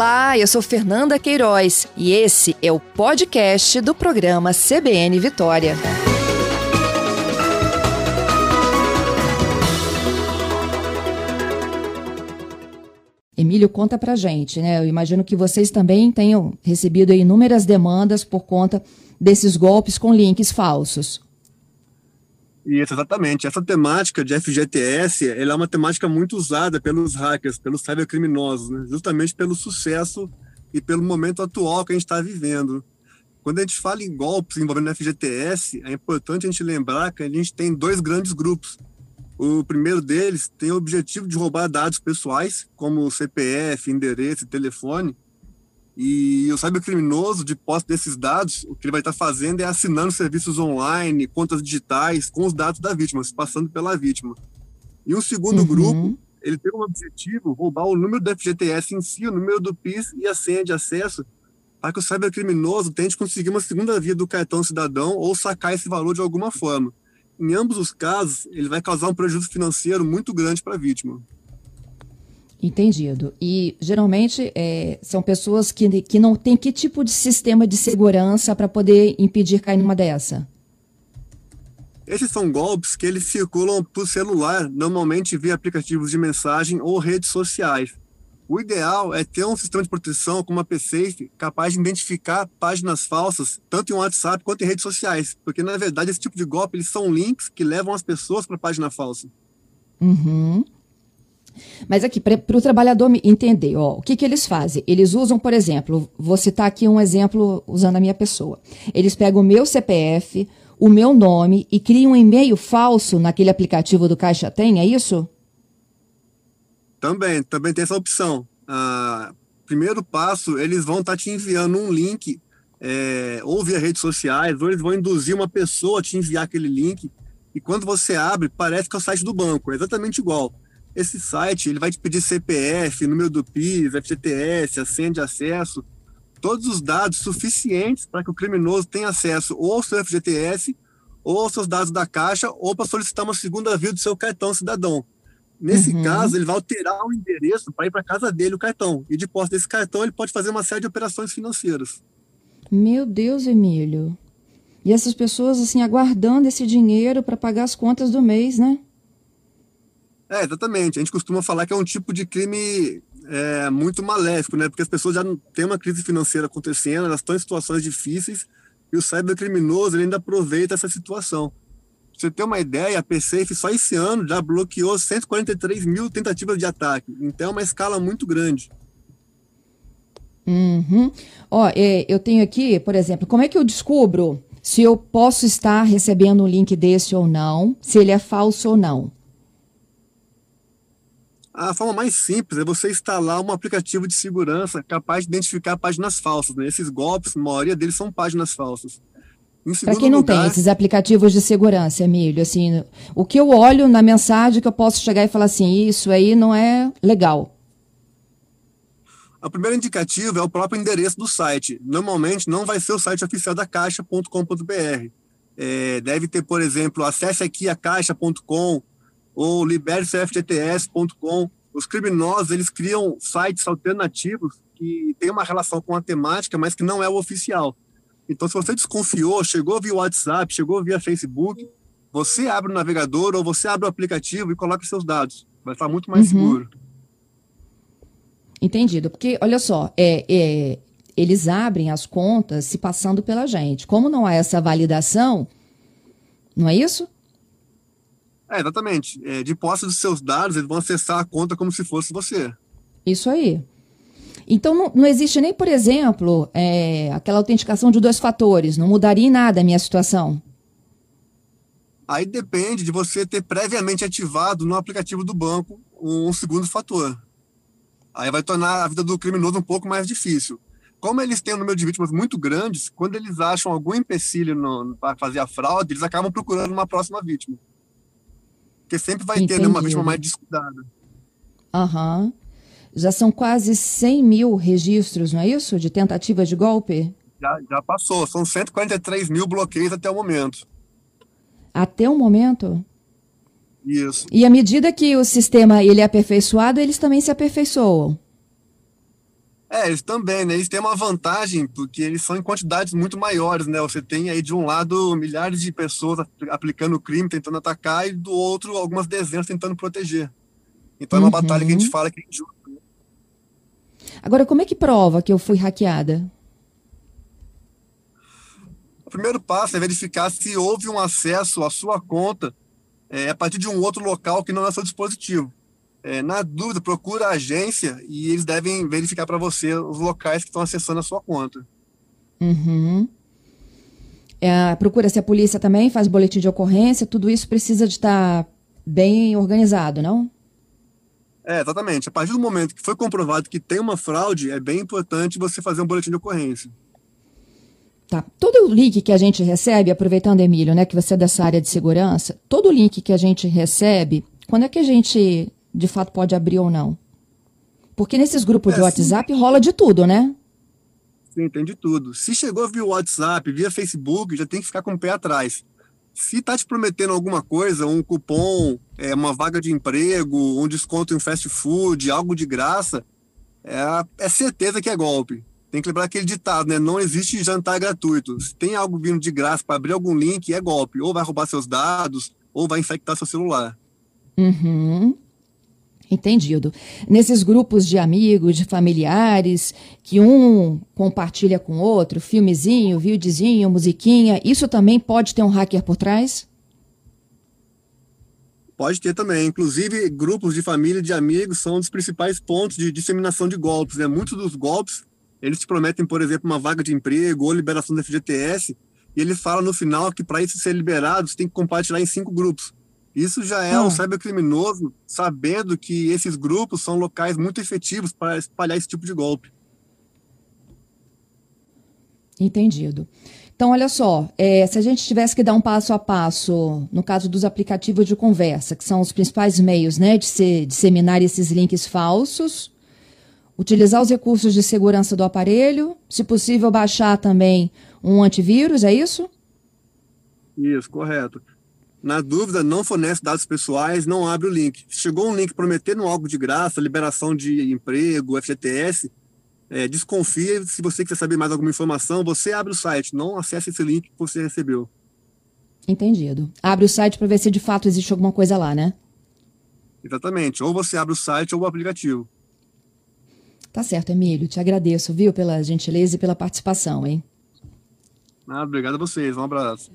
Olá, eu sou Fernanda Queiroz e esse é o podcast do programa CBN Vitória. Emílio, conta pra gente, né? Eu imagino que vocês também tenham recebido inúmeras demandas por conta desses golpes com links falsos. Isso, exatamente. Essa temática de FGTS ela é uma temática muito usada pelos hackers, pelos cybercriminosos, né? justamente pelo sucesso e pelo momento atual que a gente está vivendo. Quando a gente fala em golpes envolvendo FGTS, é importante a gente lembrar que a gente tem dois grandes grupos. O primeiro deles tem o objetivo de roubar dados pessoais, como CPF, endereço e telefone, e o cybercriminoso, de posse desses dados, o que ele vai estar fazendo é assinando serviços online, contas digitais, com os dados da vítima, se passando pela vítima. E um segundo uhum. grupo, ele tem como objetivo roubar o número do FGTS em si, o número do PIS e a senha de acesso, para que o cybercriminoso tente conseguir uma segunda via do cartão cidadão ou sacar esse valor de alguma forma. Em ambos os casos, ele vai causar um prejuízo financeiro muito grande para a vítima. Entendido. E geralmente é, são pessoas que, que não têm que tipo de sistema de segurança para poder impedir cair numa dessa? Esses são golpes que eles circulam por celular, normalmente via aplicativos de mensagem ou redes sociais. O ideal é ter um sistema de proteção como a PC capaz de identificar páginas falsas, tanto em WhatsApp quanto em redes sociais, porque na verdade esse tipo de golpe eles são links que levam as pessoas para a página falsa. Uhum. Mas aqui, para o trabalhador entender, ó, o que, que eles fazem? Eles usam, por exemplo, vou citar aqui um exemplo usando a minha pessoa. Eles pegam o meu CPF, o meu nome e criam um e-mail falso naquele aplicativo do Caixa Tem, é isso? Também, também tem essa opção. Ah, primeiro passo, eles vão estar tá te enviando um link, é, ou via redes sociais, ou eles vão induzir uma pessoa a te enviar aquele link, e quando você abre, parece que é o site do banco, é exatamente igual. Esse site ele vai te pedir CPF, número do PIS, FGTS, a senha de acesso, todos os dados suficientes para que o criminoso tenha acesso ou ao seu FGTS, ou aos seus dados da caixa, ou para solicitar uma segunda via do seu cartão cidadão. Nesse uhum. caso, ele vai alterar o endereço para ir para casa dele o cartão. E de posse desse cartão, ele pode fazer uma série de operações financeiras. Meu Deus, Emílio. E essas pessoas, assim, aguardando esse dinheiro para pagar as contas do mês, né? É, exatamente. A gente costuma falar que é um tipo de crime é, muito maléfico, né? Porque as pessoas já têm uma crise financeira acontecendo, elas estão em situações difíceis e o cybercriminoso ele ainda aproveita essa situação. Pra você ter uma ideia, a PSAFE só esse ano já bloqueou 143 mil tentativas de ataque. Então é uma escala muito grande. Uhum. Ó, eu tenho aqui, por exemplo, como é que eu descubro se eu posso estar recebendo um link desse ou não, se ele é falso ou não? A forma mais simples é você instalar um aplicativo de segurança capaz de identificar páginas falsas. Né? Esses golpes, a maioria deles são páginas falsas. Para quem não lugar, tem esses aplicativos de segurança, Emílio, assim, o que eu olho na mensagem que eu posso chegar e falar assim, isso aí não é legal. A primeira indicativa é o próprio endereço do site. Normalmente não vai ser o site oficial da Caixa.com.br. É, deve ter, por exemplo, acesse aqui a Caixa.com ou libertefgts.com. Os criminosos, eles criam sites alternativos que têm uma relação com a temática, mas que não é o oficial. Então, se você desconfiou, chegou via WhatsApp, chegou via Facebook, você abre o navegador ou você abre o aplicativo e coloca seus dados. Vai estar muito mais uhum. seguro. Entendido. Porque, olha só, é, é, eles abrem as contas se passando pela gente. Como não há essa validação, não é isso? É, exatamente. É, de posse dos seus dados, eles vão acessar a conta como se fosse você. Isso aí. Então, não, não existe nem, por exemplo, é, aquela autenticação de dois fatores. Não mudaria em nada a minha situação. Aí depende de você ter previamente ativado no aplicativo do banco um segundo fator. Aí vai tornar a vida do criminoso um pouco mais difícil. Como eles têm um número de vítimas muito grandes, quando eles acham algum empecilho para fazer a fraude, eles acabam procurando uma próxima vítima. Porque sempre vai Entendi. ter né, uma vítima mais descuidada. Aham. Uhum. Já são quase 100 mil registros, não é isso? De tentativa de golpe? Já, já passou. São 143 mil bloqueios até o momento. Até o momento? Isso. E à medida que o sistema ele é aperfeiçoado, eles também se aperfeiçoam. É, eles também, né? Eles têm uma vantagem, porque eles são em quantidades muito maiores, né? Você tem aí de um lado milhares de pessoas aplicando o crime, tentando atacar, e do outro algumas dezenas tentando proteger. Então é uma uhum. batalha que a gente fala que é injusta. Né? Agora, como é que prova que eu fui hackeada? O primeiro passo é verificar se houve um acesso à sua conta é, a partir de um outro local que não é seu dispositivo. É, na dúvida, procura a agência e eles devem verificar para você os locais que estão acessando a sua conta. Uhum. É, procura se a polícia também faz boletim de ocorrência, tudo isso precisa de estar bem organizado, não? É, exatamente. A partir do momento que foi comprovado que tem uma fraude, é bem importante você fazer um boletim de ocorrência. Tá. Todo o link que a gente recebe, aproveitando, Emílio, né, que você é dessa área de segurança, todo o link que a gente recebe, quando é que a gente de fato pode abrir ou não? Porque nesses grupos é, de WhatsApp sim. rola de tudo, né? Sim, tem de tudo. Se chegou via WhatsApp, via Facebook, já tem que ficar com o pé atrás. Se tá te prometendo alguma coisa, um cupom, é, uma vaga de emprego, um desconto em fast food, algo de graça, é, é certeza que é golpe. Tem que lembrar aquele ditado, né? Não existe jantar gratuito. Se tem algo vindo de graça para abrir algum link, é golpe. Ou vai roubar seus dados, ou vai infectar seu celular. Uhum. Entendido. Nesses grupos de amigos, de familiares, que um compartilha com o outro, filmezinho, videozinho, musiquinha, isso também pode ter um hacker por trás? Pode ter também. Inclusive, grupos de família e de amigos são um dos principais pontos de disseminação de golpes. Né? Muitos dos golpes, eles te prometem, por exemplo, uma vaga de emprego ou liberação do FGTS, e ele fala no final que para isso ser liberado, você tem que compartilhar em cinco grupos. Isso já é um cybercriminoso sabendo que esses grupos são locais muito efetivos para espalhar esse tipo de golpe. Entendido. Então, olha só, é, se a gente tivesse que dar um passo a passo, no caso dos aplicativos de conversa, que são os principais meios né, de se, disseminar esses links falsos, utilizar os recursos de segurança do aparelho, se possível, baixar também um antivírus, é isso? Isso, correto. Na dúvida, não fornece dados pessoais, não abre o link. Chegou um link prometendo algo de graça, liberação de emprego, FGTS, é, desconfia. Se você quiser saber mais alguma informação, você abre o site, não acesse esse link que você recebeu. Entendido. Abre o site para ver se de fato existe alguma coisa lá, né? Exatamente. Ou você abre o site ou o aplicativo. Tá certo, Emílio. Te agradeço, viu, pela gentileza e pela participação, hein? Ah, obrigado a vocês. Um abraço.